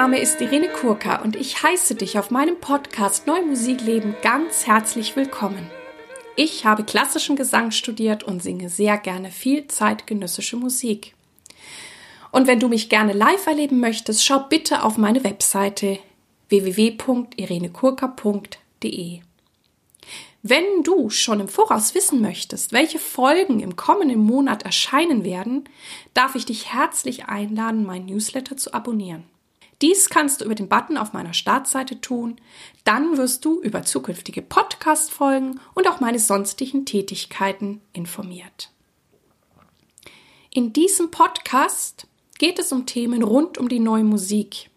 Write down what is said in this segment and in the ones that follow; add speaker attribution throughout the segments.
Speaker 1: Name ist Irene Kurka und ich heiße dich auf meinem Podcast Neue Musik leben ganz herzlich willkommen. Ich habe klassischen Gesang studiert und singe sehr gerne viel zeitgenössische Musik. Und wenn du mich gerne live erleben möchtest, schau bitte auf meine Webseite www.irenekurka.de. Wenn du schon im Voraus wissen möchtest, welche Folgen im kommenden Monat erscheinen werden, darf ich dich herzlich einladen, mein Newsletter zu abonnieren. Dies kannst du über den Button auf meiner Startseite tun. Dann wirst du über zukünftige Podcast-Folgen und auch meine sonstigen Tätigkeiten informiert. In diesem Podcast geht es um Themen rund um die neue Musik.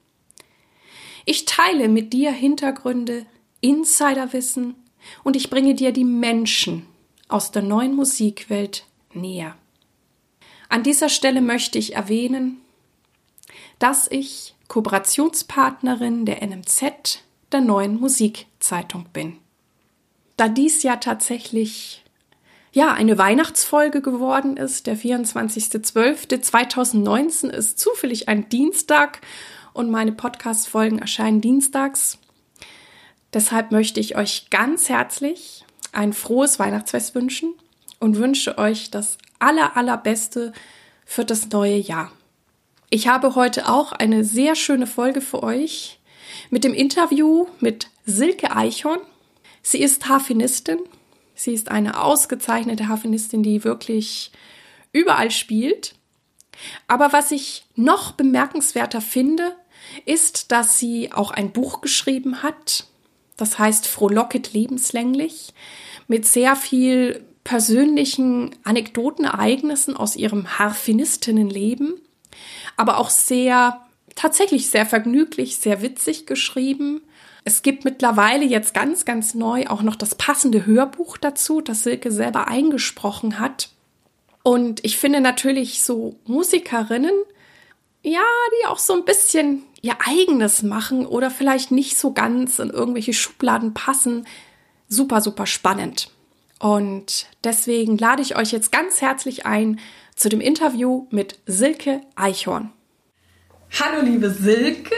Speaker 1: Ich teile mit dir Hintergründe, Insiderwissen, und ich bringe dir die Menschen aus der neuen Musikwelt näher. An dieser Stelle möchte ich erwähnen, dass ich Kooperationspartnerin der NMZ der neuen Musikzeitung bin. Da dies ja tatsächlich ja, eine Weihnachtsfolge geworden ist. Der 24.12.2019 ist zufällig ein Dienstag und meine Podcast-Folgen erscheinen dienstags. Deshalb möchte ich euch ganz herzlich ein frohes Weihnachtsfest wünschen und wünsche euch das aller, allerbeste für das neue Jahr. Ich habe heute auch eine sehr schöne Folge für euch mit dem Interview mit Silke Eichhorn. Sie ist Harfenistin. Sie ist eine ausgezeichnete Harfenistin, die wirklich überall spielt. Aber was ich noch bemerkenswerter finde, ist, dass sie auch ein Buch geschrieben hat, das heißt Frohlocket lebenslänglich, mit sehr viel persönlichen Anekdoten, Ereignissen aus ihrem Harfenistinnenleben, aber auch sehr, tatsächlich sehr vergnüglich, sehr witzig geschrieben. Es gibt mittlerweile jetzt ganz, ganz neu auch noch das passende Hörbuch dazu, das Silke selber eingesprochen hat. Und ich finde natürlich so Musikerinnen, ja, die auch so ein bisschen ihr eigenes machen oder vielleicht nicht so ganz in irgendwelche Schubladen passen, super, super spannend. Und deswegen lade ich euch jetzt ganz herzlich ein zu dem Interview mit Silke Eichhorn. Hallo liebe Silke,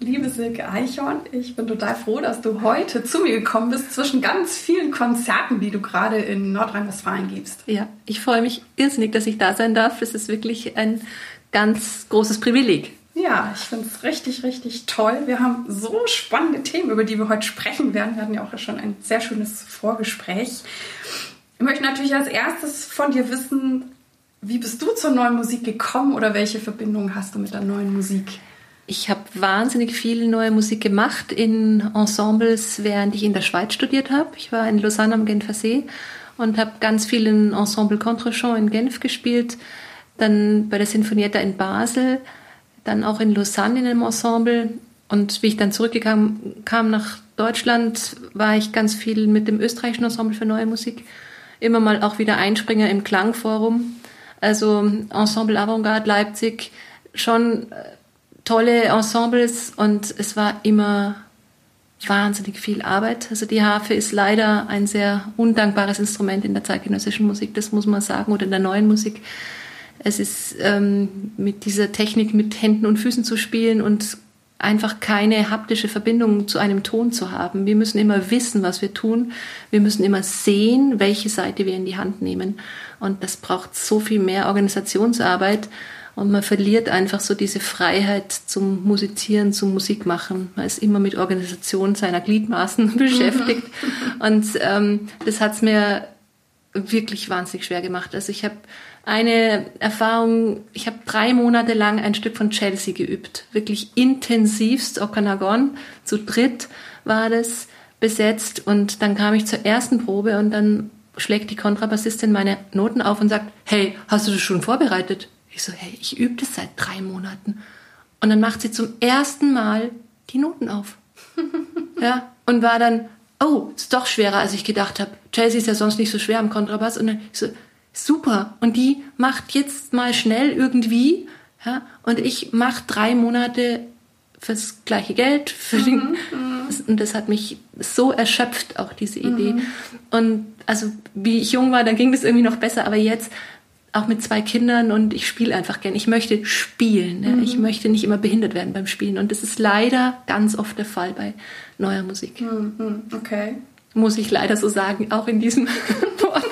Speaker 1: liebe Silke Eichhorn, ich bin total froh, dass du heute zu mir gekommen bist zwischen ganz vielen Konzerten, die du gerade in Nordrhein-Westfalen gibst.
Speaker 2: Ja, ich freue mich irrsinnig, dass ich da sein darf. Es ist wirklich ein ganz großes Privileg.
Speaker 1: Ja, ich finde es richtig, richtig toll. Wir haben so spannende Themen, über die wir heute sprechen werden. Wir hatten ja auch schon ein sehr schönes Vorgespräch. Ich möchte natürlich als erstes von dir wissen, wie bist du zur neuen Musik gekommen oder welche Verbindung hast du mit der neuen Musik?
Speaker 2: Ich habe wahnsinnig viel neue Musik gemacht in Ensembles, während ich in der Schweiz studiert habe. Ich war in Lausanne am Genfer See und habe ganz viel in Ensemble Contrechamp in Genf gespielt dann bei der Sinfonietta in Basel, dann auch in Lausanne in einem Ensemble. Und wie ich dann zurückgekommen kam nach Deutschland, war ich ganz viel mit dem österreichischen Ensemble für neue Musik. Immer mal auch wieder Einspringer im Klangforum. Also Ensemble Avantgarde Leipzig, schon äh, tolle Ensembles und es war immer wahnsinnig viel Arbeit. Also die Harfe ist leider ein sehr undankbares Instrument in der zeitgenössischen Musik, das muss man sagen, oder in der neuen Musik. Es ist ähm, mit dieser Technik mit Händen und Füßen zu spielen und einfach keine haptische Verbindung zu einem Ton zu haben. Wir müssen immer wissen, was wir tun. Wir müssen immer sehen, welche Seite wir in die Hand nehmen. Und das braucht so viel mehr Organisationsarbeit. Und man verliert einfach so diese Freiheit zum Musizieren, zum Musikmachen. Man ist immer mit Organisation seiner Gliedmaßen beschäftigt. Und ähm, das hat es mir wirklich wahnsinnig schwer gemacht. Also ich habe eine Erfahrung, ich habe drei Monate lang ein Stück von Chelsea geübt. Wirklich intensivst, Okanagon, zu dritt war das besetzt. Und dann kam ich zur ersten Probe und dann schlägt die Kontrabassistin meine Noten auf und sagt, hey, hast du das schon vorbereitet? Ich so, hey, ich übe das seit drei Monaten. Und dann macht sie zum ersten Mal die Noten auf. ja, und war dann, oh, ist doch schwerer, als ich gedacht habe. Chelsea ist ja sonst nicht so schwer am Kontrabass. Und dann ich so, super. Und die macht jetzt mal schnell irgendwie, ja, und ich mache drei Monate fürs gleiche Geld. Für den, mhm, mhm. und das hat mich so erschöpft, auch diese Idee. Mhm. Und also wie ich jung war, dann ging das irgendwie noch besser, aber jetzt auch mit zwei Kindern und ich spiele einfach gern. Ich möchte spielen. Ne? Mhm. Ich möchte nicht immer behindert werden beim Spielen. Und das ist leider ganz oft der Fall bei neuer Musik.
Speaker 1: Mhm. Okay.
Speaker 2: Muss ich leider so sagen, auch in diesem Podcast.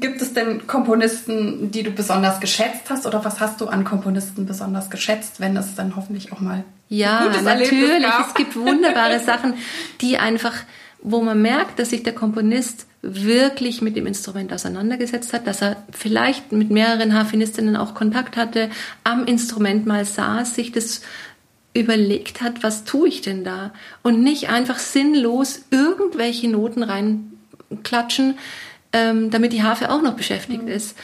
Speaker 1: Gibt es denn Komponisten, die du besonders geschätzt hast oder was hast du an Komponisten besonders geschätzt, wenn es dann hoffentlich auch mal
Speaker 2: ja, natürlich. Es gibt wunderbare Sachen, die einfach, wo man merkt, dass sich der Komponist wirklich mit dem Instrument auseinandergesetzt hat, dass er vielleicht mit mehreren Harfenistinnen auch Kontakt hatte, am Instrument mal saß, sich das überlegt hat, was tue ich denn da? Und nicht einfach sinnlos irgendwelche Noten reinklatschen, ähm, damit die Harfe auch noch beschäftigt mhm. ist.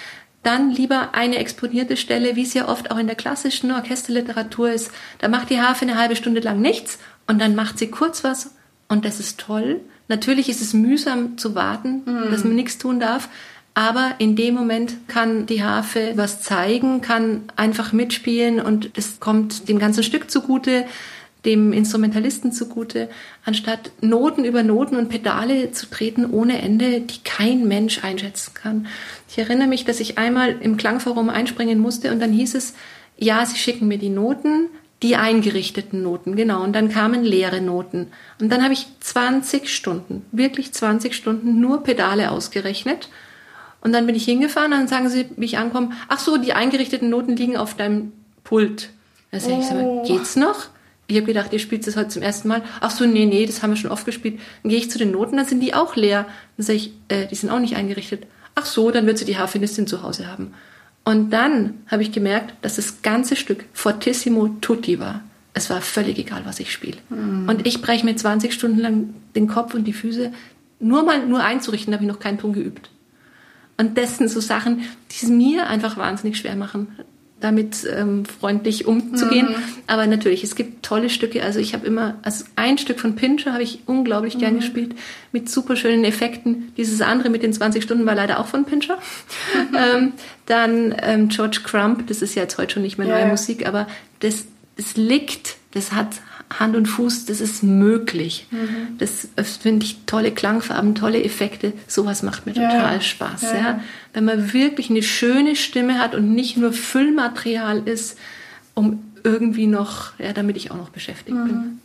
Speaker 2: Dann lieber eine exponierte Stelle, wie es ja oft auch in der klassischen Orchesterliteratur ist. Da macht die Harfe eine halbe Stunde lang nichts und dann macht sie kurz was und das ist toll. Natürlich ist es mühsam zu warten, mhm. dass man nichts tun darf. Aber in dem Moment kann die Harfe was zeigen, kann einfach mitspielen und es kommt dem ganzen Stück zugute, dem Instrumentalisten zugute, anstatt Noten über Noten und Pedale zu treten ohne Ende, die kein Mensch einschätzen kann. Ich erinnere mich, dass ich einmal im Klangforum einspringen musste und dann hieß es, ja, Sie schicken mir die Noten, die eingerichteten Noten, genau. Und dann kamen leere Noten. Und dann habe ich 20 Stunden, wirklich 20 Stunden nur Pedale ausgerechnet. Und dann bin ich hingefahren und dann sagen sie, wie ich ankomme, ach so, die eingerichteten Noten liegen auf deinem Pult. Da sage ich, oh. geht's noch? Ich habe gedacht, ihr spielt das heute zum ersten Mal. Ach so, nee, nee, das haben wir schon oft gespielt. Dann gehe ich zu den Noten, dann sind die auch leer. Dann sage ich, äh, die sind auch nicht eingerichtet. Ach so, dann wird sie die Harfenistin zu Hause haben. Und dann habe ich gemerkt, dass das ganze Stück fortissimo tutti war. Es war völlig egal, was ich spiele. Mhm. Und ich breche mir 20 Stunden lang den Kopf und die Füße, nur mal nur einzurichten, habe ich noch keinen Ton geübt. Und das sind so Sachen, die es mir einfach wahnsinnig schwer machen damit ähm, freundlich umzugehen. Mhm. Aber natürlich, es gibt tolle Stücke. Also ich habe immer, also ein Stück von Pincher habe ich unglaublich mhm. gern gespielt, mit super schönen Effekten. Dieses andere mit den 20 Stunden war leider auch von Pincher. ähm, dann ähm, George Crump, das ist ja jetzt heute schon nicht mehr neue ja. Musik, aber das, das liegt, das hat Hand und Fuß, das ist möglich. Mhm. Das, das finde ich tolle Klangfarben, tolle Effekte. Sowas macht mir ja. total Spaß. Ja. ja. Wenn man wirklich eine schöne Stimme hat und nicht nur Füllmaterial ist, um irgendwie noch, ja, damit ich auch noch beschäftigt mhm. bin.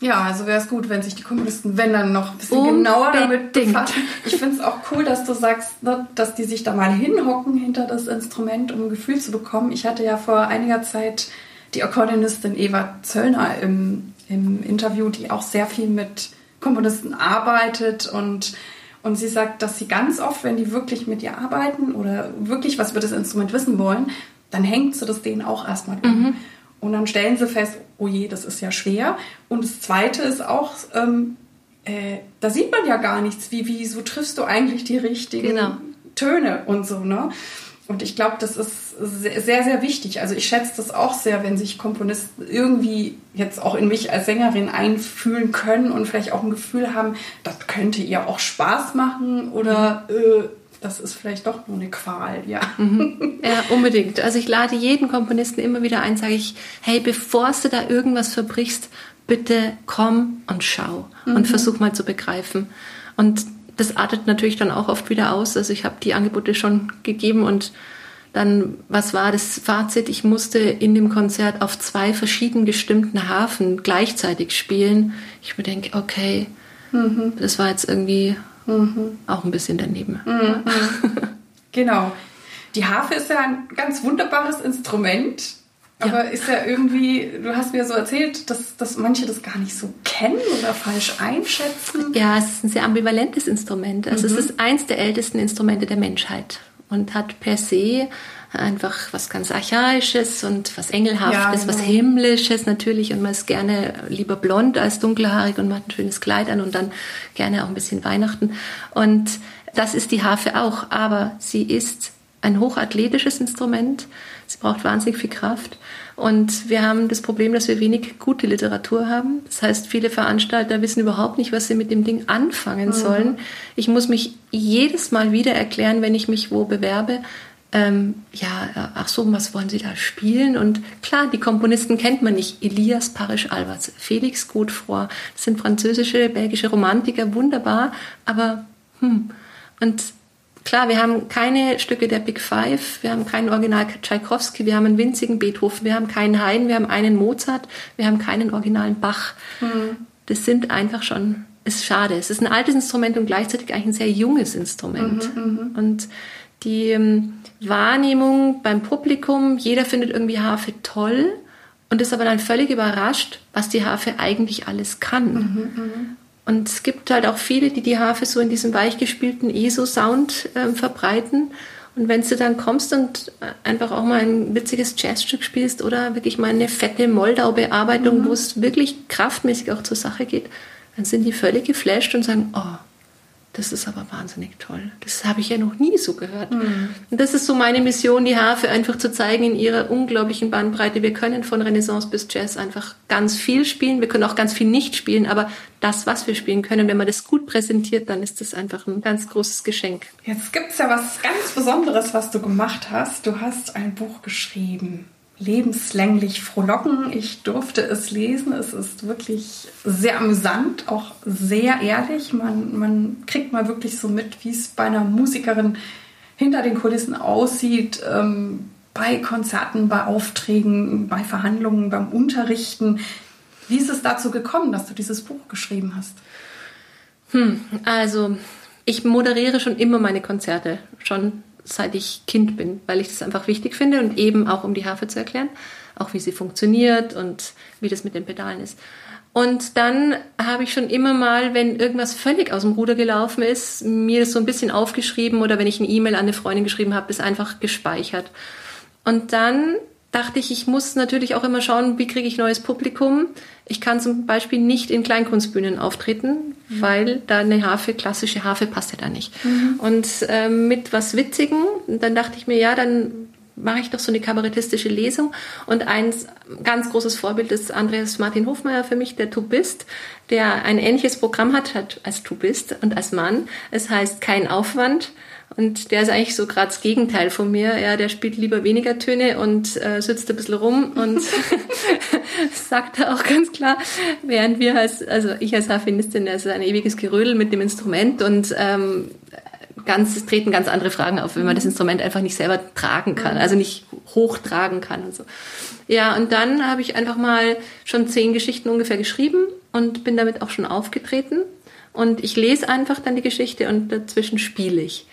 Speaker 1: Ja, also wäre es gut, wenn sich die Komponisten, wenn dann noch ein bisschen Unbedingt. genauer damit befassen. Ich finde es auch cool, dass du sagst, ne, dass die sich da mal hinhocken hinter das Instrument, um ein Gefühl zu bekommen. Ich hatte ja vor einiger Zeit die Akkordeonistin Eva Zöllner im, im Interview, die auch sehr viel mit Komponisten arbeitet und und sie sagt, dass sie ganz oft, wenn die wirklich mit ihr arbeiten oder wirklich was über das Instrument wissen wollen, dann hängt sie das denen auch erstmal um. Mhm. Und dann stellen sie fest, oh je, das ist ja schwer. Und das Zweite ist auch, ähm, äh, da sieht man ja gar nichts. Wie, wie so triffst du eigentlich die richtigen genau. Töne und so, ne? Und ich glaube, das ist sehr, sehr wichtig. Also ich schätze das auch sehr, wenn sich Komponisten irgendwie jetzt auch in mich als Sängerin einfühlen können und vielleicht auch ein Gefühl haben, das könnte ihr auch Spaß machen oder äh, das ist vielleicht doch nur eine Qual, ja.
Speaker 2: Mhm. Ja, unbedingt. Also ich lade jeden Komponisten immer wieder ein, sage ich, hey, bevor du da irgendwas verbrichst, bitte komm und schau mhm. und versuch mal zu begreifen. Und das artet natürlich dann auch oft wieder aus. Also ich habe die Angebote schon gegeben und dann, was war das Fazit? Ich musste in dem Konzert auf zwei verschieden gestimmten Hafen gleichzeitig spielen. Ich mir denke, okay, mhm. das war jetzt irgendwie mhm. auch ein bisschen daneben. Mhm.
Speaker 1: genau. Die Harfe ist ja ein ganz wunderbares Instrument. Aber ja. ist ja irgendwie, du hast mir so erzählt, dass, dass manche das gar nicht so kennen oder falsch einschätzen.
Speaker 2: Ja, es ist ein sehr ambivalentes Instrument. Also mhm. es ist eins der ältesten Instrumente der Menschheit und hat per se einfach was ganz Archaisches und was Engelhaftes, ja, genau. was Himmlisches natürlich und man ist gerne lieber blond als dunkelhaarig und man hat ein schönes Kleid an und dann gerne auch ein bisschen Weihnachten. Und das ist die Harfe auch, aber sie ist ein hochathletisches Instrument. Sie braucht wahnsinnig viel Kraft. Und wir haben das Problem, dass wir wenig gute Literatur haben. Das heißt, viele Veranstalter wissen überhaupt nicht, was sie mit dem Ding anfangen mhm. sollen. Ich muss mich jedes Mal wieder erklären, wenn ich mich wo bewerbe. Ähm, ja, ach so, was wollen Sie da spielen? Und klar, die Komponisten kennt man nicht. Elias Parisch-Alberts, Felix Godefroy, das sind französische, belgische Romantiker, wunderbar, aber hm. Und klar, wir haben keine Stücke der Big Five, wir haben keinen Original Tchaikovsky, wir haben einen winzigen Beethoven, wir haben keinen Haydn, wir haben einen Mozart, wir haben keinen originalen Bach. Mhm. Das sind einfach schon, ist schade. Es ist ein altes Instrument und gleichzeitig eigentlich ein sehr junges Instrument. Mhm, mhm. und die ähm, Wahrnehmung beim Publikum, jeder findet irgendwie Harfe toll und ist aber dann völlig überrascht, was die Harfe eigentlich alles kann. Mhm, mh. Und es gibt halt auch viele, die die Harfe so in diesem weichgespielten ESO-Sound äh, verbreiten. Und wenn du dann kommst und einfach auch mal ein witziges Jazzstück spielst oder wirklich mal eine fette Moldau-Bearbeitung, mhm. wo es wirklich kraftmäßig auch zur Sache geht, dann sind die völlig geflasht und sagen, oh, das ist aber wahnsinnig toll. Das habe ich ja noch nie so gehört. Mhm. Und das ist so meine Mission, die Harfe einfach zu zeigen in ihrer unglaublichen Bandbreite. Wir können von Renaissance bis Jazz einfach ganz viel spielen. Wir können auch ganz viel nicht spielen, aber das, was wir spielen können, wenn man das gut präsentiert, dann ist das einfach ein ganz großes Geschenk.
Speaker 1: Jetzt gibt es ja was ganz Besonderes, was du gemacht hast. Du hast ein Buch geschrieben lebenslänglich frohlocken. Ich durfte es lesen. Es ist wirklich sehr amüsant, auch sehr ehrlich. Man, man kriegt mal wirklich so mit, wie es bei einer Musikerin hinter den Kulissen aussieht, ähm, bei Konzerten, bei Aufträgen, bei Verhandlungen, beim Unterrichten. Wie ist es dazu gekommen, dass du dieses Buch geschrieben hast?
Speaker 2: Hm, also ich moderiere schon immer meine Konzerte, schon seit ich Kind bin, weil ich das einfach wichtig finde und eben auch um die Harfe zu erklären, auch wie sie funktioniert und wie das mit den Pedalen ist. Und dann habe ich schon immer mal, wenn irgendwas völlig aus dem Ruder gelaufen ist, mir das so ein bisschen aufgeschrieben oder wenn ich eine E-Mail an eine Freundin geschrieben habe, das einfach gespeichert. Und dann dachte ich, ich muss natürlich auch immer schauen, wie kriege ich neues Publikum. Ich kann zum Beispiel nicht in Kleinkunstbühnen auftreten, mhm. weil da eine Harfe, klassische Harfe passt ja da nicht. Mhm. Und äh, mit was Witzigen, dann dachte ich mir, ja, dann mache ich doch so eine kabarettistische Lesung. Und ein ganz großes Vorbild ist Andreas Martin Hofmeier für mich, der Tubist, der ein ähnliches Programm hat, hat als Tubist und als Mann. Es heißt kein Aufwand. Und der ist eigentlich so gerade das Gegenteil von mir. Ja, der spielt lieber weniger Töne und äh, sitzt ein bisschen rum und sagt er auch ganz klar, während wir als, also ich als Harfenistin, das ist ein ewiges Gerödel mit dem Instrument und ähm, ganz, es treten ganz andere Fragen auf, wenn man das Instrument einfach nicht selber tragen kann, also nicht hochtragen kann und so. Ja, und dann habe ich einfach mal schon zehn Geschichten ungefähr geschrieben und bin damit auch schon aufgetreten. Und ich lese einfach dann die Geschichte und dazwischen spiele ich.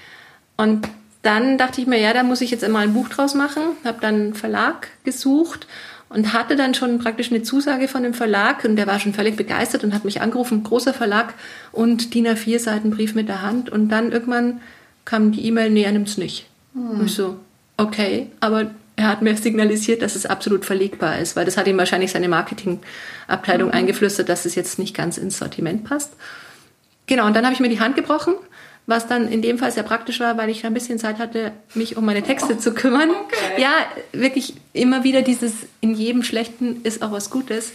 Speaker 2: Und dann dachte ich mir, ja, da muss ich jetzt einmal ein Buch draus machen, habe dann einen Verlag gesucht und hatte dann schon praktisch eine Zusage von dem Verlag und der war schon völlig begeistert und hat mich angerufen, großer Verlag und DIN A4 Seiten Brief mit der Hand und dann irgendwann kam die E-Mail, nee, er nimmt's nicht. Hm. Und ich so, okay, aber er hat mir signalisiert, dass es absolut verlegbar ist, weil das hat ihm wahrscheinlich seine Marketingabteilung mhm. eingeflüstert, dass es jetzt nicht ganz ins Sortiment passt. Genau, und dann habe ich mir die Hand gebrochen was dann in dem Fall sehr praktisch war, weil ich ein bisschen Zeit hatte, mich um meine Texte zu kümmern. Okay. Ja, wirklich immer wieder dieses, in jedem Schlechten ist auch was Gutes.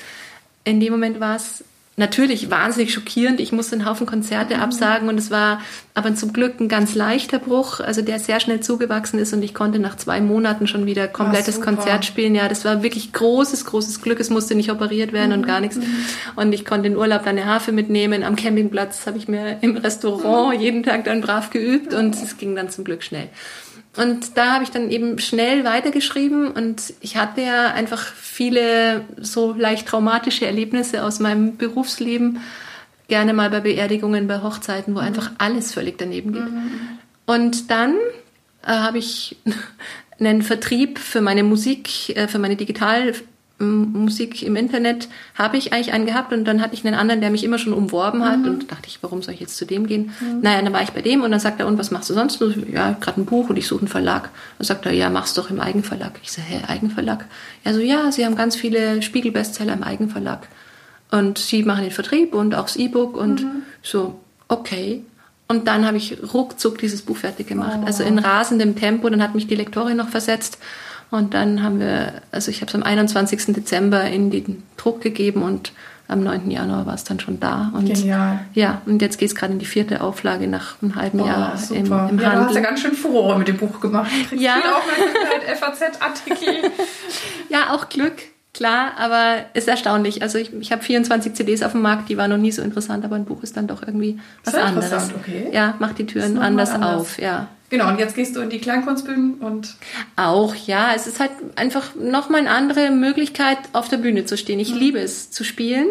Speaker 2: In dem Moment war es natürlich wahnsinnig schockierend. Ich musste einen Haufen Konzerte mhm. absagen und es war aber zum Glück ein ganz leichter Bruch, also der sehr schnell zugewachsen ist und ich konnte nach zwei Monaten schon wieder komplettes Ach, Konzert spielen. Ja, das war wirklich großes, großes Glück. Es musste nicht operiert werden mhm. und gar nichts. Mhm. Und ich konnte in Urlaub dann eine Harfe mitnehmen. Am Campingplatz habe ich mir im Restaurant jeden Tag dann brav geübt und es ging dann zum Glück schnell. Und da habe ich dann eben schnell weitergeschrieben und ich hatte ja einfach viele so leicht traumatische Erlebnisse aus meinem Berufsleben, gerne mal bei Beerdigungen, bei Hochzeiten, wo mhm. einfach alles völlig daneben geht. Mhm. Und dann äh, habe ich einen Vertrieb für meine Musik, äh, für meine Digital Musik im Internet habe ich eigentlich einen gehabt und dann hatte ich einen anderen, der mich immer schon umworben hat mhm. und dachte ich, warum soll ich jetzt zu dem gehen? Mhm. Naja, dann war ich bei dem und dann sagt er, und was machst du sonst? Ja, gerade ein Buch und ich suche einen Verlag. Dann sagt er, ja, mach's doch im Eigenverlag. Ich sage, hä, Eigenverlag? Er so, ja, sie haben ganz viele Spiegelbestseller im Eigenverlag und sie machen den Vertrieb und auch das E-Book und mhm. so, okay. Und dann habe ich ruckzuck dieses Buch fertig gemacht. Oh. Also in rasendem Tempo. Dann hat mich die Lektorin noch versetzt und dann haben wir, also ich habe es am 21. Dezember in den Druck gegeben und am 9. Januar war es dann schon da. Und Genial. Ja, und jetzt geht es gerade in die vierte Auflage nach einem halben Boah, Jahr super. im, im ja, Handel.
Speaker 1: Du hast ja ganz schön Furore mit dem Buch gemacht.
Speaker 2: Ja. Viel Aufmerksamkeit, FAZ-Artikel. ja, auch Glück. Klar, aber ist erstaunlich. Also ich, ich habe 24 CDs auf dem Markt, die waren noch nie so interessant, aber ein Buch ist dann doch irgendwie was anderes. Okay. Ja, macht die Türen anders, anders, auf, ja.
Speaker 1: Genau, und jetzt gehst du in die Kleinkunstbühnen und.
Speaker 2: Auch, ja. Es ist halt einfach nochmal eine andere Möglichkeit, auf der Bühne zu stehen. Ich mhm. liebe es zu spielen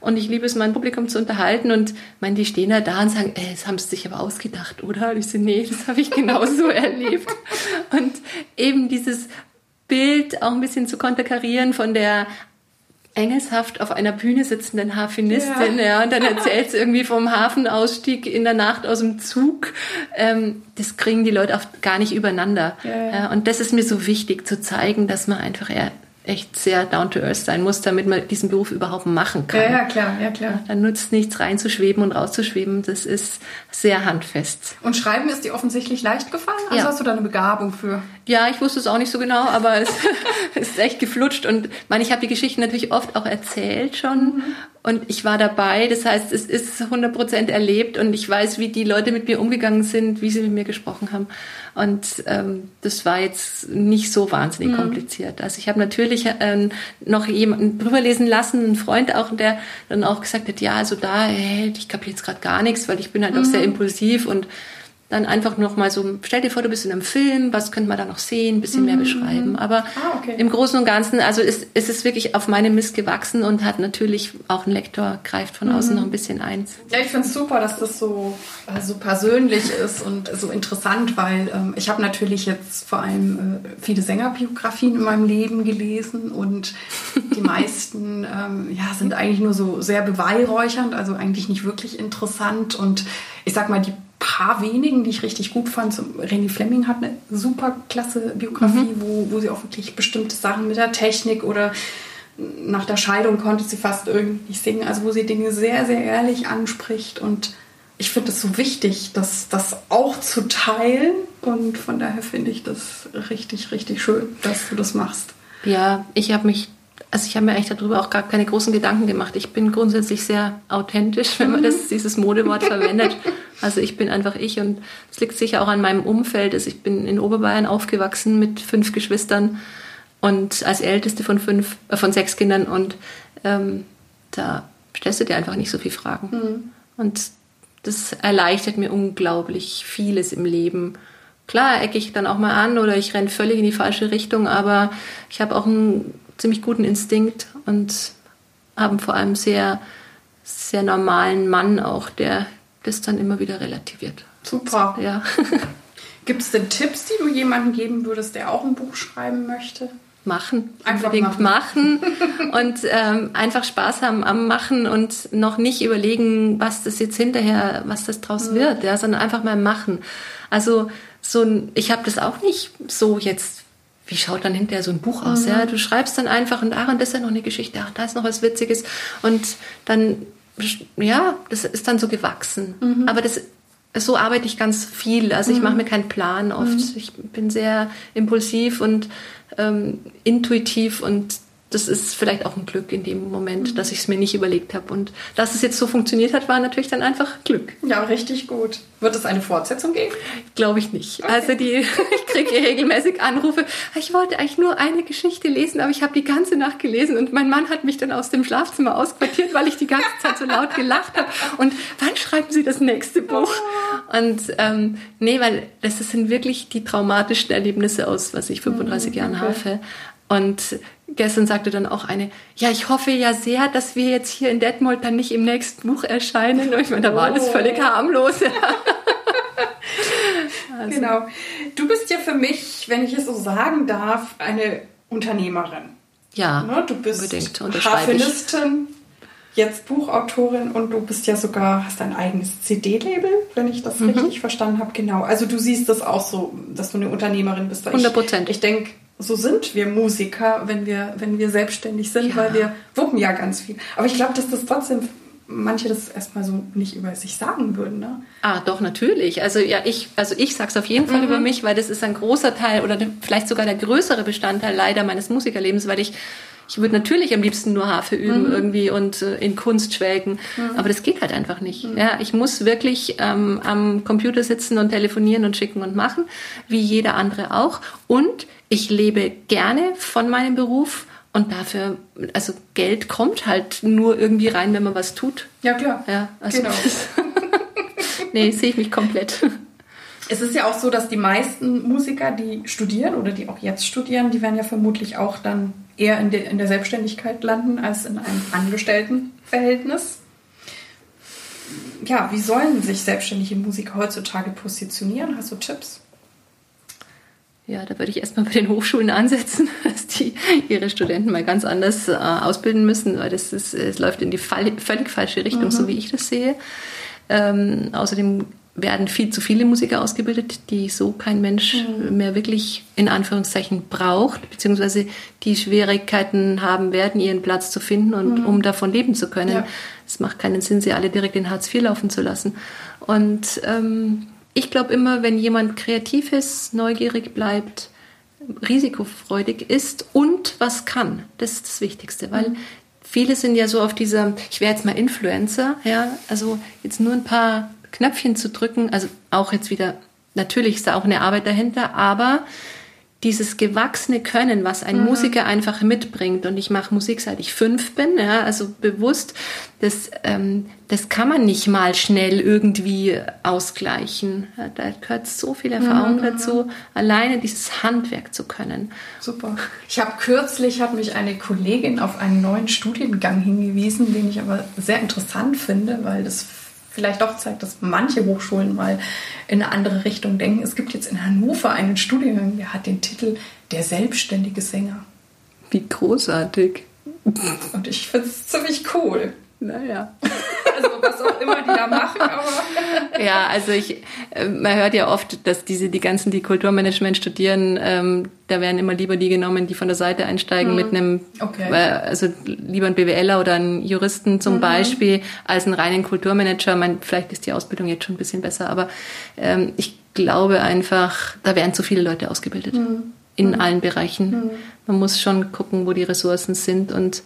Speaker 2: und ich liebe es, mein Publikum zu unterhalten. Und man, die stehen da da und sagen, ey, das haben sie sich aber ausgedacht, oder? Und ich so, nee, das habe ich genauso erlebt. Und eben dieses Bild auch ein bisschen zu konterkarieren von der engelshaft auf einer Bühne sitzenden Harfenistin, ja. ja, und dann erzählt sie irgendwie vom Hafenausstieg in der Nacht aus dem Zug. Ähm, das kriegen die Leute oft gar nicht übereinander. Ja, ja. und das ist mir so wichtig, zu zeigen, dass man einfach eher echt sehr down to earth sein muss, damit man diesen Beruf überhaupt machen kann.
Speaker 1: Ja, ja klar, ja klar.
Speaker 2: Dann nutzt nichts reinzuschweben und rauszuschweben. Das ist sehr handfest.
Speaker 1: Und Schreiben ist dir offensichtlich leicht gefallen? Also ja. hast du da eine Begabung für?
Speaker 2: Ja, ich wusste es auch nicht so genau, aber es, ist echt geflutscht. Und meine, ich habe die Geschichten natürlich oft auch erzählt schon. Mhm. Und ich war dabei. Das heißt, es ist 100% erlebt und ich weiß, wie die Leute mit mir umgegangen sind, wie sie mit mir gesprochen haben. Und ähm, das war jetzt nicht so wahnsinnig mhm. kompliziert. Also ich habe natürlich ähm, noch jemanden drüber lesen lassen, einen Freund auch, der dann auch gesagt hat, ja, also da, hey, ich kapiere jetzt gerade gar nichts, weil ich bin halt mhm. auch sehr impulsiv und dann einfach noch mal so, stell dir vor, du bist in einem Film, was könnte man da noch sehen, ein bisschen mhm. mehr beschreiben. Aber ah, okay. im Großen und Ganzen, also ist, ist es wirklich auf meine Mist gewachsen und hat natürlich auch ein Lektor greift von außen mhm. noch ein bisschen ein.
Speaker 1: Ja, ich finde es super, dass das so, äh, so persönlich ist und so interessant, weil ähm, ich habe natürlich jetzt vor allem äh, viele Sängerbiografien in meinem Leben gelesen und die meisten ähm, ja, sind eigentlich nur so sehr beweihräuchernd, also eigentlich nicht wirklich interessant und ich sag mal, die paar wenigen, die ich richtig gut fand. So, René Fleming hat eine super klasse Biografie, mhm. wo, wo sie auch wirklich bestimmte Sachen mit der Technik oder nach der Scheidung konnte sie fast irgendwie nicht singen, also wo sie Dinge sehr, sehr ehrlich anspricht und ich finde es so wichtig, das, das auch zu teilen und von daher finde ich das richtig, richtig schön, dass du das machst.
Speaker 2: Ja, ich habe mich also ich habe mir eigentlich darüber auch gar keine großen Gedanken gemacht. Ich bin grundsätzlich sehr authentisch, wenn man das, mhm. dieses Modewort verwendet. Also ich bin einfach ich und es liegt sicher auch an meinem Umfeld. Also ich bin in Oberbayern aufgewachsen mit fünf Geschwistern und als älteste von fünf, äh, von sechs Kindern und ähm, da stellst du dir einfach nicht so viele Fragen. Mhm. Und das erleichtert mir unglaublich vieles im Leben. Klar ecke ich dann auch mal an oder ich renne völlig in die falsche Richtung, aber ich habe auch einen ziemlich guten Instinkt und haben vor allem sehr, sehr normalen Mann auch, der das dann immer wieder relativiert.
Speaker 1: Super.
Speaker 2: Ja.
Speaker 1: Gibt es denn Tipps, die du jemandem geben würdest, der auch ein Buch schreiben möchte?
Speaker 2: Machen, einfach unbedingt machen, machen. und ähm, einfach Spaß haben am Machen und noch nicht überlegen, was das jetzt hinterher, was das draus mhm. wird, ja, sondern einfach mal machen. Also so ein, ich habe das auch nicht so jetzt wie schaut dann hinterher so ein Buch aus? Mhm. Ja, du schreibst dann einfach und ach, und das ist ja noch eine Geschichte, ach, da ist noch was Witziges. Und dann, ja, das ist dann so gewachsen. Mhm. Aber das, so arbeite ich ganz viel. Also ich mhm. mache mir keinen Plan oft. Mhm. Ich bin sehr impulsiv und ähm, intuitiv und das ist vielleicht auch ein Glück in dem Moment, mhm. dass ich es mir nicht überlegt habe. Und dass es jetzt so funktioniert hat, war natürlich dann einfach Glück.
Speaker 1: Ja, richtig gut. Wird es eine Fortsetzung geben?
Speaker 2: Glaube ich nicht. Okay. Also die, ich kriege regelmäßig Anrufe. Ich wollte eigentlich nur eine Geschichte lesen, aber ich habe die ganze Nacht gelesen und mein Mann hat mich dann aus dem Schlafzimmer ausquartiert, weil ich die ganze Zeit so laut gelacht habe. Und wann schreiben Sie das nächste Buch? Oh. Und ähm, nee, weil das sind wirklich die traumatischen Erlebnisse aus, was ich 35 mhm, Jahren habe. Und gestern sagte dann auch eine, ja, ich hoffe ja sehr, dass wir jetzt hier in Detmold dann nicht im nächsten Buch erscheinen. Und ich meine, da war alles völlig oh. harmlos.
Speaker 1: also. Genau. Du bist ja für mich, wenn ich es so sagen darf, eine Unternehmerin.
Speaker 2: Ja,
Speaker 1: ne? du bist unbedingt. Harfenistin, jetzt Buchautorin und du bist ja sogar, hast ein eigenes CD-Label, wenn ich das mhm. richtig verstanden habe. Genau. Also du siehst das auch so, dass du eine Unternehmerin bist.
Speaker 2: 100 Prozent.
Speaker 1: Ich, ich denke, so sind wir Musiker, wenn wir, wenn wir selbstständig sind, ja. weil wir wuppen ja ganz viel. Aber ich glaube, dass das trotzdem manche das erstmal so nicht über sich sagen würden, ne?
Speaker 2: Ah, doch, natürlich. Also ja, ich, also ich sag's auf jeden Fall mhm. über mich, weil das ist ein großer Teil oder vielleicht sogar der größere Bestandteil leider meines Musikerlebens, weil ich ich würde natürlich am liebsten nur Harfe üben mhm. irgendwie und äh, in Kunst schwelgen, mhm. aber das geht halt einfach nicht. Mhm. Ja, ich muss wirklich ähm, am Computer sitzen und telefonieren und schicken und machen, wie jeder andere auch. Und ich lebe gerne von meinem Beruf und dafür, also Geld kommt halt nur irgendwie rein, wenn man was tut.
Speaker 1: Ja, klar.
Speaker 2: Ja, also genau. nee, sehe ich mich komplett.
Speaker 1: Es ist ja auch so, dass die meisten Musiker, die studieren oder die auch jetzt studieren, die werden ja vermutlich auch dann eher in, de, in der Selbstständigkeit landen als in einem Angestelltenverhältnis. Ja, wie sollen sich selbstständige Musiker heutzutage positionieren? Hast du Tipps?
Speaker 2: Ja, da würde ich erstmal bei den Hochschulen ansetzen, dass die ihre Studenten mal ganz anders äh, ausbilden müssen, weil das ist, es läuft in die fall, völlig falsche Richtung, mhm. so wie ich das sehe. Ähm, außerdem werden viel zu viele Musiker ausgebildet, die so kein Mensch mhm. mehr wirklich in Anführungszeichen braucht, beziehungsweise die Schwierigkeiten haben werden, ihren Platz zu finden und mhm. um davon leben zu können. Es macht keinen Sinn, sie alle direkt in Hartz IV laufen zu lassen. Und ähm, ich glaube immer, wenn jemand kreativ ist, neugierig bleibt, risikofreudig ist und was kann, das ist das Wichtigste, weil mhm. viele sind ja so auf dieser, ich wäre jetzt mal Influencer, ja, also jetzt nur ein paar Knöpfchen zu drücken, also auch jetzt wieder, natürlich ist da auch eine Arbeit dahinter, aber dieses gewachsene Können, was ein mhm. Musiker einfach mitbringt, und ich mache Musik seit ich fünf bin, ja, also bewusst, das, ähm, das kann man nicht mal schnell irgendwie ausgleichen. Da gehört so viel Erfahrung mhm. dazu, alleine dieses Handwerk zu können.
Speaker 1: Super. Ich habe kürzlich, hat mich eine Kollegin auf einen neuen Studiengang hingewiesen, den ich aber sehr interessant finde, weil das vielleicht doch zeigt, dass manche Hochschulen mal in eine andere Richtung denken. Es gibt jetzt in Hannover einen Studiengang, der hat den Titel Der selbstständige Sänger.
Speaker 2: Wie großartig.
Speaker 1: Und ich finde es ziemlich cool.
Speaker 2: Naja.
Speaker 1: Also was auch immer die da machen, aber.
Speaker 2: Ja, also ich, äh, man hört ja oft, dass diese, die ganzen, die Kulturmanagement studieren, ähm, da werden immer lieber die genommen, die von der Seite einsteigen mhm. mit einem, okay. also lieber ein BWLer oder einen Juristen zum mhm. Beispiel, als einen reinen Kulturmanager. Man, vielleicht ist die Ausbildung jetzt schon ein bisschen besser, aber ähm, ich glaube einfach, da werden zu viele Leute ausgebildet. Mhm. In mhm. allen Bereichen. Mhm. Man muss schon gucken, wo die Ressourcen sind und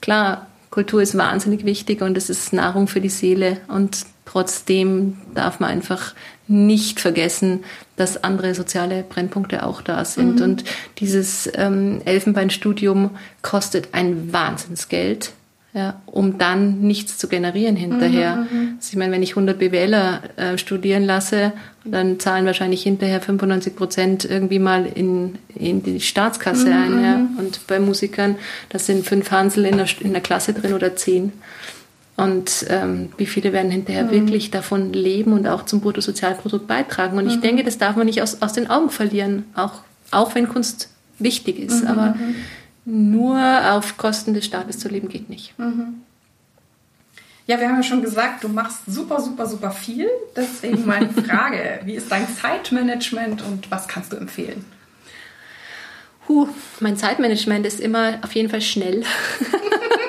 Speaker 2: klar, Kultur ist wahnsinnig wichtig und es ist Nahrung für die Seele. Und trotzdem darf man einfach nicht vergessen, dass andere soziale Brennpunkte auch da sind. Mhm. Und dieses ähm, Elfenbeinstudium kostet ein Wahnsinnsgeld ja, um dann nichts zu generieren hinterher. Mhm, mhm, also ich meine, wenn ich 100 BWLer äh, studieren lasse, dann zahlen wahrscheinlich hinterher 95 Prozent irgendwie mal in, in die Staatskasse mhm, ein. Ja. Mhm. Und bei Musikern, das sind fünf Hansel in der, in der Klasse drin oder zehn. Und ähm, wie viele werden hinterher mhm. wirklich davon leben und auch zum Bruttosozialprodukt beitragen. Und ich mhm. denke, das darf man nicht aus, aus den Augen verlieren, auch, auch wenn Kunst wichtig ist. Aber nur auf Kosten des Staates zu leben geht nicht. Mhm.
Speaker 1: Ja, wir haben ja schon gesagt, du machst super, super, super viel. Deswegen meine Frage, wie ist dein Zeitmanagement und was kannst du empfehlen?
Speaker 2: Huh, mein Zeitmanagement ist immer auf jeden Fall schnell.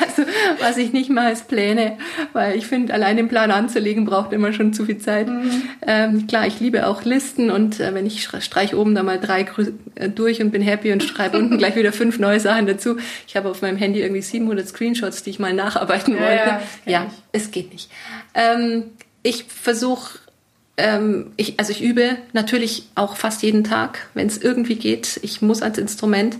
Speaker 2: also was ich nicht mache, ist Pläne, weil ich finde, allein den Plan anzulegen braucht immer schon zu viel Zeit. Mhm. Ähm, klar, ich liebe auch Listen und äh, wenn ich streich oben da mal drei äh, durch und bin happy und schreibe unten gleich wieder fünf neue Sachen dazu. Ich habe auf meinem Handy irgendwie 700 Screenshots, die ich mal nacharbeiten wollte. Ja, ja es geht nicht. Ähm, ich versuche ähm, ich, also ich übe natürlich auch fast jeden Tag, wenn es irgendwie geht. Ich muss als Instrument.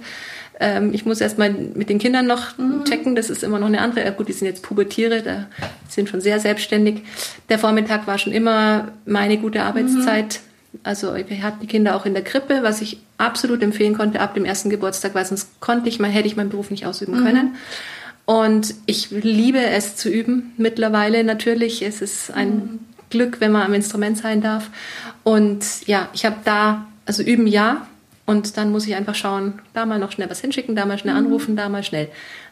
Speaker 2: Ähm, ich muss erstmal mit den Kindern noch mhm. checken, das ist immer noch eine andere. Gut, die sind jetzt Pubertiere, da sind schon sehr selbstständig. Der Vormittag war schon immer meine gute Arbeitszeit. Mhm. Also wir hatten die Kinder auch in der Krippe, was ich absolut empfehlen konnte ab dem ersten Geburtstag, weil sonst konnte ich, mal, hätte ich meinen Beruf nicht ausüben mhm. können. Und ich liebe es zu üben mittlerweile natürlich. Es ist ein mhm. Glück, wenn man am Instrument sein darf. Und ja, ich habe da, also üben ja, und dann muss ich einfach schauen, da mal noch schnell was hinschicken, da mal schnell mhm. anrufen, da mal schnell.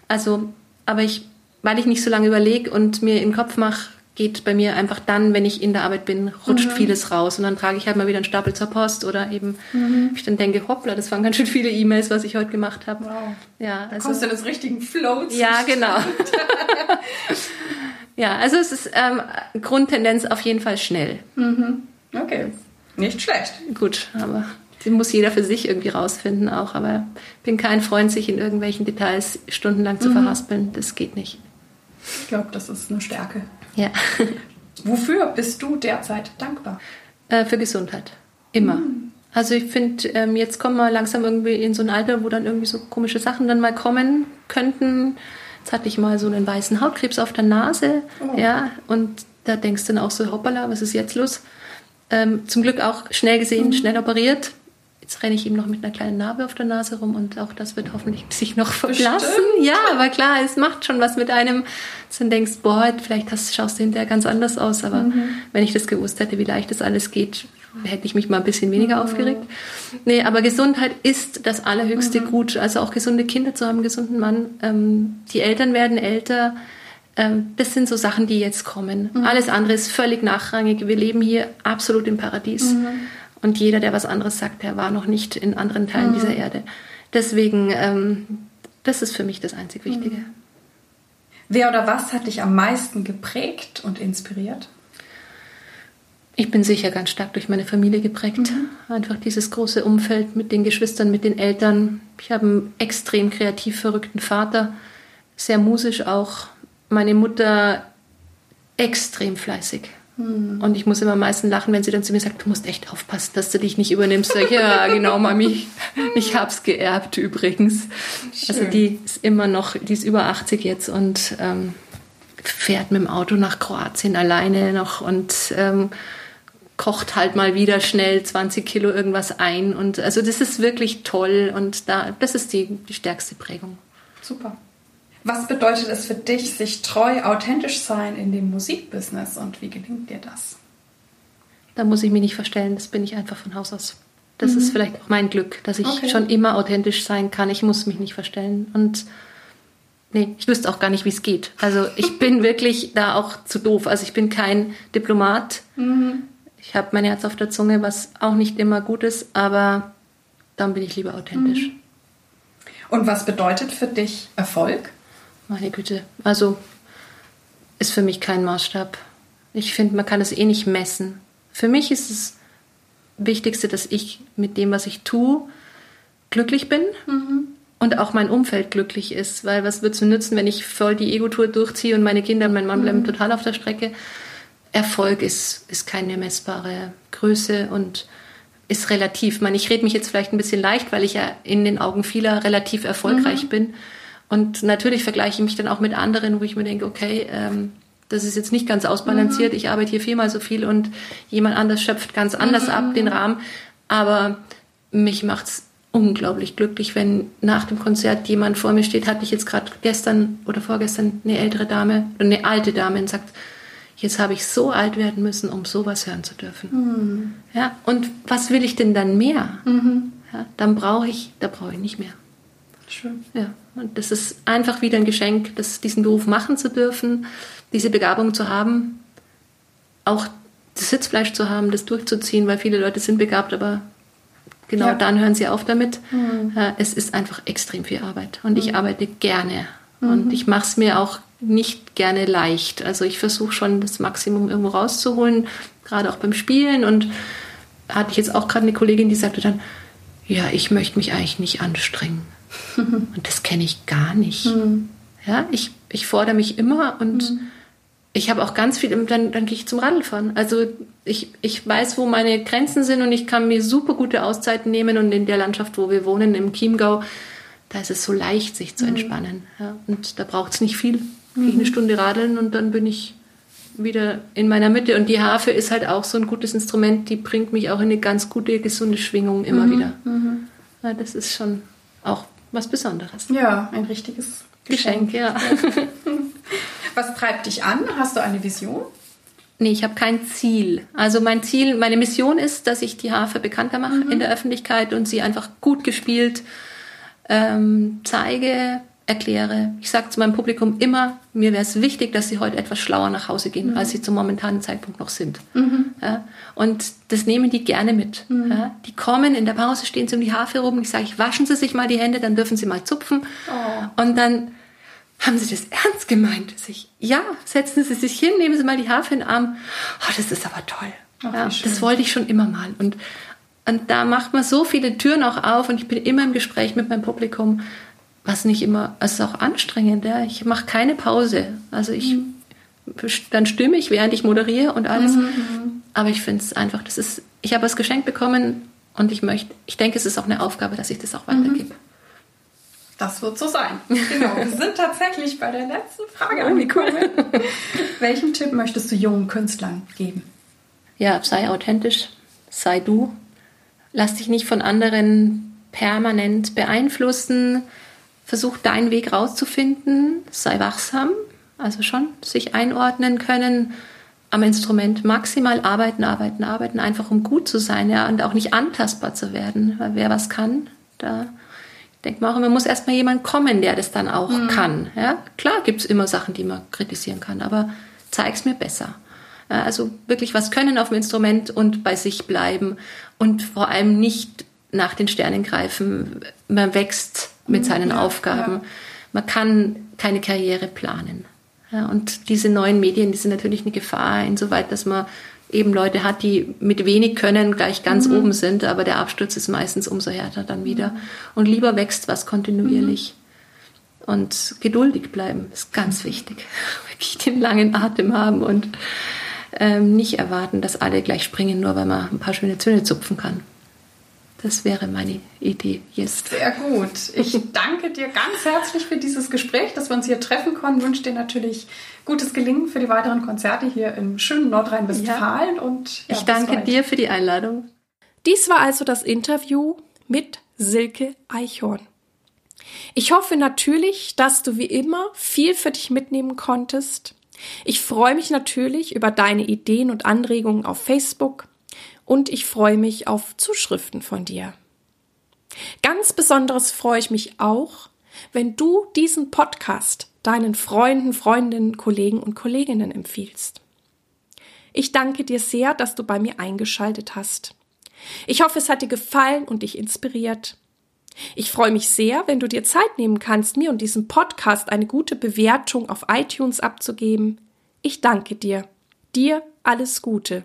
Speaker 2: Also, aber ich, weil ich nicht so lange überlege und mir in den Kopf mache, geht bei mir einfach dann, wenn ich in der Arbeit bin, rutscht mhm. vieles raus und dann trage ich halt mal wieder einen Stapel zur Post oder eben, mhm. ich dann denke, hoppla, das waren ganz schön viele E-Mails, was ich heute gemacht habe. Wow.
Speaker 1: Ja, also, da kommst du in das richtigen Flow.
Speaker 2: Ja, genau. ja, also es ist ähm, Grundtendenz auf jeden Fall schnell.
Speaker 1: Mhm. Okay, nicht schlecht.
Speaker 2: Gut, aber die muss jeder für sich irgendwie rausfinden auch. Aber ich bin kein Freund, sich in irgendwelchen Details stundenlang zu mhm. verhaspeln. Das geht nicht.
Speaker 1: Ich glaube, das ist eine Stärke.
Speaker 2: Ja.
Speaker 1: Wofür bist du derzeit dankbar?
Speaker 2: Äh, für Gesundheit. Immer. Mhm. Also ich finde, ähm, jetzt kommen wir langsam irgendwie in so ein Alter, wo dann irgendwie so komische Sachen dann mal kommen könnten. Jetzt hatte ich mal so einen weißen Hautkrebs auf der Nase. Oh. Ja, und da denkst du dann auch so, hoppala, was ist jetzt los? Ähm, zum Glück auch schnell gesehen, mhm. schnell operiert. Jetzt renne ich ihm noch mit einer kleinen Narbe auf der Nase rum und auch das wird hoffentlich sich noch verblassen. Bestimmt. Ja, aber klar, es macht schon was mit einem, dass du denkst, boah, vielleicht hast, schaust du hinterher ganz anders aus. Aber mhm. wenn ich das gewusst hätte, wie leicht das alles geht, hätte ich mich mal ein bisschen weniger mhm. aufgeregt. Nee, aber Gesundheit ist das allerhöchste mhm. Gut. Also auch gesunde Kinder zu haben, gesunden Mann. Ähm, die Eltern werden älter. Ähm, das sind so Sachen, die jetzt kommen. Mhm. Alles andere ist völlig nachrangig. Wir leben hier absolut im Paradies. Mhm. Und jeder, der was anderes sagt, der war noch nicht in anderen Teilen mhm. dieser Erde. Deswegen, ähm, das ist für mich das einzig Wichtige. Mhm.
Speaker 1: Wer oder was hat dich am meisten geprägt und inspiriert?
Speaker 2: Ich bin sicher ganz stark durch meine Familie geprägt. Mhm. Einfach dieses große Umfeld mit den Geschwistern, mit den Eltern. Ich habe einen extrem kreativ verrückten Vater, sehr musisch auch. Meine Mutter extrem fleißig. Mhm. Und ich muss immer am meisten lachen, wenn sie dann zu mir sagt, du musst echt aufpassen, dass du dich nicht übernimmst. Sag ich, ja, genau, Mami, ich hab's geerbt übrigens. Schön. Also die ist immer noch, die ist über 80 jetzt und ähm, fährt mit dem Auto nach Kroatien alleine noch und ähm, kocht halt mal wieder schnell 20 Kilo irgendwas ein. Und also das ist wirklich toll und da, das ist die, die stärkste Prägung.
Speaker 1: Super. Was bedeutet es für dich, sich treu, authentisch sein in dem Musikbusiness und wie gelingt dir das?
Speaker 2: Da muss ich mich nicht verstellen, das bin ich einfach von Haus aus. Das mhm. ist vielleicht auch mein Glück, dass ich okay. schon immer authentisch sein kann. Ich muss mich nicht verstellen. Und nee, ich wüsste auch gar nicht, wie es geht. Also ich bin wirklich da auch zu doof. Also ich bin kein Diplomat. Mhm. Ich habe mein Herz auf der Zunge, was auch nicht immer gut ist, aber dann bin ich lieber authentisch. Mhm.
Speaker 1: Und was bedeutet für dich Erfolg?
Speaker 2: Meine Güte, also ist für mich kein Maßstab. Ich finde, man kann es eh nicht messen. Für mich ist das Wichtigste, dass ich mit dem, was ich tue, glücklich bin mhm. und auch mein Umfeld glücklich ist. Weil was wird es nützen, wenn ich voll die Ego-Tour durchziehe und meine Kinder und mein Mann bleiben mhm. total auf der Strecke? Erfolg ist, ist keine messbare Größe und ist relativ. Ich, meine, ich rede mich jetzt vielleicht ein bisschen leicht, weil ich ja in den Augen vieler relativ erfolgreich mhm. bin. Und natürlich vergleiche ich mich dann auch mit anderen, wo ich mir denke, okay, ähm, das ist jetzt nicht ganz ausbalanciert. Mhm. Ich arbeite hier viermal so viel und jemand anders schöpft ganz anders mhm. ab den Rahmen. Aber mich macht's unglaublich glücklich, wenn nach dem Konzert jemand vor mir steht, hatte ich jetzt gerade gestern oder vorgestern eine ältere Dame, eine alte Dame und sagt, jetzt habe ich so alt werden müssen, um sowas hören zu dürfen. Mhm. Ja, und was will ich denn dann mehr? Mhm. Ja, dann brauche ich, da brauche ich nicht mehr. Schön. Ja, und das ist einfach wieder ein Geschenk, das, diesen Beruf machen zu dürfen, diese Begabung zu haben, auch das Sitzfleisch zu haben, das durchzuziehen, weil viele Leute sind begabt, aber genau ja. dann hören sie auf damit. Mhm. Es ist einfach extrem viel Arbeit und ich mhm. arbeite gerne und mhm. ich mache es mir auch nicht gerne leicht. Also ich versuche schon das Maximum irgendwo rauszuholen, gerade auch beim Spielen. Und hatte ich jetzt auch gerade eine Kollegin, die sagte dann, ja, ich möchte mich eigentlich nicht anstrengen. und das kenne ich gar nicht. Mhm. Ja, ich, ich fordere mich immer und mhm. ich habe auch ganz viel, dann, dann gehe ich zum Radlfahren. Also ich, ich weiß, wo meine Grenzen sind und ich kann mir super gute Auszeiten nehmen und in der Landschaft, wo wir wohnen, im Chiemgau, da ist es so leicht, sich zu mhm. entspannen. Ja, und da braucht es nicht viel gehe ich eine Stunde radeln und dann bin ich wieder in meiner Mitte. Und die Harfe ist halt auch so ein gutes Instrument, die bringt mich auch in eine ganz gute, gesunde Schwingung immer mhm. wieder. Mhm. Ja, das ist schon auch was Besonderes.
Speaker 1: Ja, ein richtiges Geschenk. Geschenk ja. Was treibt dich an? Hast du eine Vision?
Speaker 2: Nee, ich habe kein Ziel. Also mein Ziel, meine Mission ist, dass ich die Harfe bekannter mache mhm. in der Öffentlichkeit und sie einfach gut gespielt ähm, zeige, erkläre. Ich sage zu meinem Publikum immer, mir wäre es wichtig, dass sie heute etwas schlauer nach Hause gehen, mhm. als sie zum momentanen Zeitpunkt noch sind. Mhm. Ja, und das nehmen die gerne mit. Mhm. Ja, die kommen, in der Pause stehen sie um die Haare rum und ich sage, waschen Sie sich mal die Hände, dann dürfen Sie mal zupfen. Oh. Und dann haben Sie das ernst gemeint? Ich, ja, setzen Sie sich hin, nehmen Sie mal die Haare in den Arm. Oh, das ist aber toll. Ach, ja, das wollte ich schon immer mal. Und, und da macht man so viele Türen auch auf und ich bin immer im Gespräch mit meinem Publikum was nicht immer, es ist auch anstrengend, ja. Ich mache keine Pause. Also ich, mhm. dann stimme ich, während ich moderiere und alles. Mhm. mhm. Aber ich finde es einfach, das ist, ich habe es geschenkt bekommen und ich möchte, ich denke, es ist auch eine Aufgabe, dass ich das auch weitergebe. Mhm.
Speaker 1: Das wird so sein. Genau. Wir sind tatsächlich bei der letzten Frage oh, angekommen. Welchen Tipp möchtest du jungen Künstlern geben?
Speaker 2: ja, sei authentisch, sei du. Lass dich nicht von anderen permanent beeinflussen. Versuch deinen Weg rauszufinden. Sei wachsam. Also schon sich einordnen können. Am Instrument maximal arbeiten, arbeiten, arbeiten, einfach um gut zu sein, ja, und auch nicht antastbar zu werden. Weil wer was kann, da denkt man auch immer, muss erstmal jemand kommen, der das dann auch mhm. kann. Ja? Klar gibt es immer Sachen, die man kritisieren kann, aber zeig's mir besser. Also wirklich was können auf dem Instrument und bei sich bleiben und vor allem nicht nach den Sternen greifen. Man wächst mit seinen ja, Aufgaben. Ja. Man kann keine Karriere planen. Ja, und diese neuen Medien, die sind natürlich eine Gefahr, insoweit, dass man eben Leute hat, die mit wenig können gleich ganz mhm. oben sind, aber der Absturz ist meistens umso härter dann wieder. Und lieber wächst was kontinuierlich. Mhm. Und geduldig bleiben ist ganz wichtig. Wirklich den langen Atem haben und ähm, nicht erwarten, dass alle gleich springen, nur weil man ein paar schöne Zöne zupfen kann. Das wäre meine Idee jetzt.
Speaker 1: Sehr gut. Ich danke dir ganz herzlich für dieses Gespräch, dass wir uns hier treffen konnten. Ich wünsche dir natürlich gutes Gelingen für die weiteren Konzerte hier im schönen Nordrhein-Westfalen.
Speaker 2: Ja. Und ja, ich danke dir für die Einladung.
Speaker 1: Dies war also das Interview mit Silke Eichhorn. Ich hoffe natürlich, dass du wie immer viel für dich mitnehmen konntest ich freue mich natürlich über deine Ideen und Anregungen auf Facebook und ich freue mich auf Zuschriften von dir. Ganz besonderes freue ich mich auch, wenn du diesen Podcast deinen Freunden, Freundinnen, Kollegen und Kolleginnen empfiehlst. Ich danke dir sehr, dass du bei mir eingeschaltet hast. Ich hoffe, es hat dir gefallen und dich inspiriert. Ich freue mich sehr, wenn du dir Zeit nehmen kannst, mir und diesem Podcast eine gute Bewertung auf iTunes abzugeben. Ich danke dir. Dir alles Gute.